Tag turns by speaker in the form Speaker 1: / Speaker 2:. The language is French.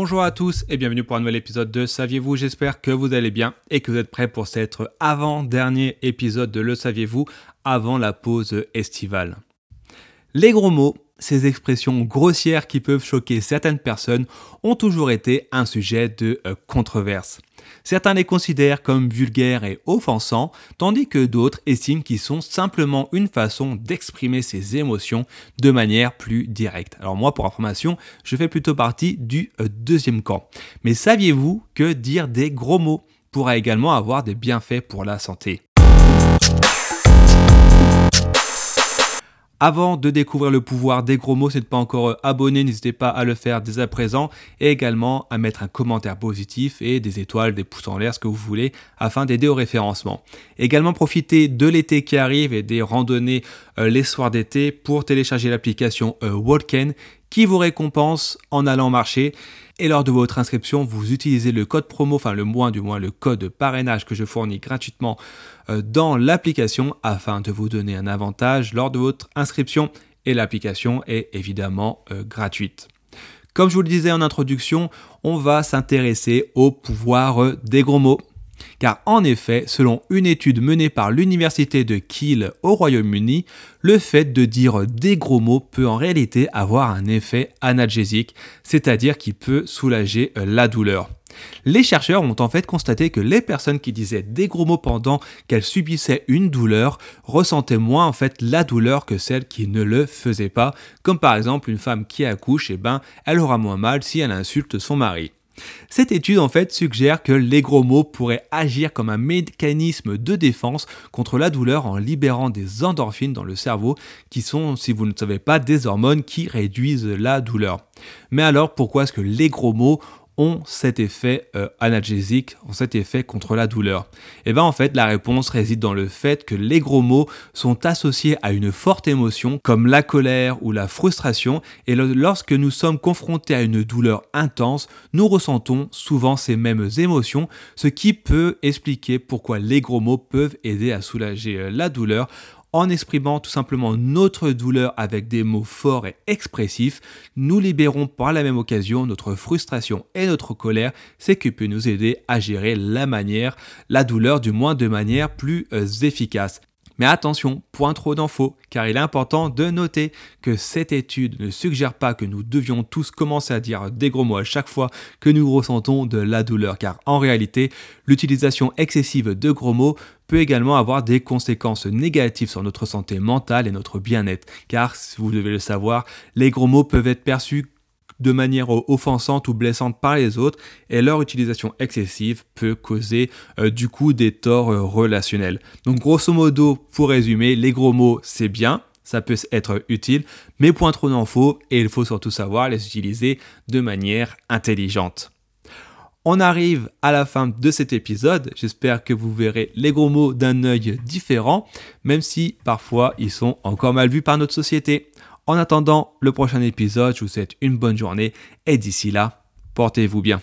Speaker 1: Bonjour à tous et bienvenue pour un nouvel épisode de Saviez-vous? J'espère que vous allez bien et que vous êtes prêts pour cet avant-dernier épisode de Le Saviez-vous? Avant la pause estivale. Les gros mots, ces expressions grossières qui peuvent choquer certaines personnes, ont toujours été un sujet de euh, controverse. Certains les considèrent comme vulgaires et offensants, tandis que d'autres estiment qu'ils sont simplement une façon d'exprimer ses émotions de manière plus directe. Alors moi, pour information, je fais plutôt partie du euh, deuxième camp. Mais saviez-vous que dire des gros mots pourra également avoir des bienfaits pour la santé? Avant de découvrir le pouvoir des gros mots, si vous n'êtes pas encore euh, abonné, n'hésitez pas à le faire dès à présent et également à mettre un commentaire positif et des étoiles, des pouces en l'air, ce que vous voulez, afin d'aider au référencement. Également profitez de l'été qui arrive et des randonnées euh, les soirs d'été pour télécharger l'application euh, Walken qui vous récompense en allant marcher. Et lors de votre inscription, vous utilisez le code promo, enfin le moins du moins le code parrainage que je fournis gratuitement euh, dans l'application afin de vous donner un avantage lors de votre inscription. Et l'application est évidemment euh, gratuite. Comme je vous le disais en introduction, on va s'intéresser au pouvoir euh, des gros mots. Car en effet, selon une étude menée par l'université de Kiel au Royaume-Uni, le fait de dire des gros mots peut en réalité avoir un effet analgésique, c'est-à-dire qui peut soulager euh, la douleur. Les chercheurs ont en fait constaté que les personnes qui disaient des gros mots pendant qu'elles subissaient une douleur ressentaient moins en fait la douleur que celles qui ne le faisaient pas, comme par exemple une femme qui accouche, et eh ben elle aura moins mal si elle insulte son mari. Cette étude en fait suggère que les gros mots pourraient agir comme un mécanisme de défense contre la douleur en libérant des endorphines dans le cerveau qui sont, si vous ne savez pas, des hormones qui réduisent la douleur. Mais alors pourquoi est-ce que les gros mots ont cet effet euh, analgésique, ont cet effet contre la douleur. Et eh bien en fait la réponse réside dans le fait que les gros mots sont associés à une forte émotion comme la colère ou la frustration. Et lorsque nous sommes confrontés à une douleur intense, nous ressentons souvent ces mêmes émotions, ce qui peut expliquer pourquoi les gros mots peuvent aider à soulager euh, la douleur en exprimant tout simplement notre douleur avec des mots forts et expressifs, nous libérons par la même occasion notre frustration et notre colère, ce qui peut nous aider à gérer la manière, la douleur du moins de manière plus euh, efficace. Mais attention, point trop d'infos, car il est important de noter que cette étude ne suggère pas que nous devions tous commencer à dire des gros mots à chaque fois que nous ressentons de la douleur, car en réalité, l'utilisation excessive de gros mots peut également avoir des conséquences négatives sur notre santé mentale et notre bien-être, car, vous devez le savoir, les gros mots peuvent être perçus de manière offensante ou blessante par les autres et leur utilisation excessive peut causer euh, du coup des torts euh, relationnels. Donc grosso modo, pour résumer, les gros mots c'est bien, ça peut être utile, mais point trop d'en faut et il faut surtout savoir les utiliser de manière intelligente. On arrive à la fin de cet épisode. J'espère que vous verrez les gros mots d'un œil différent, même si parfois ils sont encore mal vus par notre société. En attendant le prochain épisode, je vous souhaite une bonne journée et d'ici là, portez-vous bien.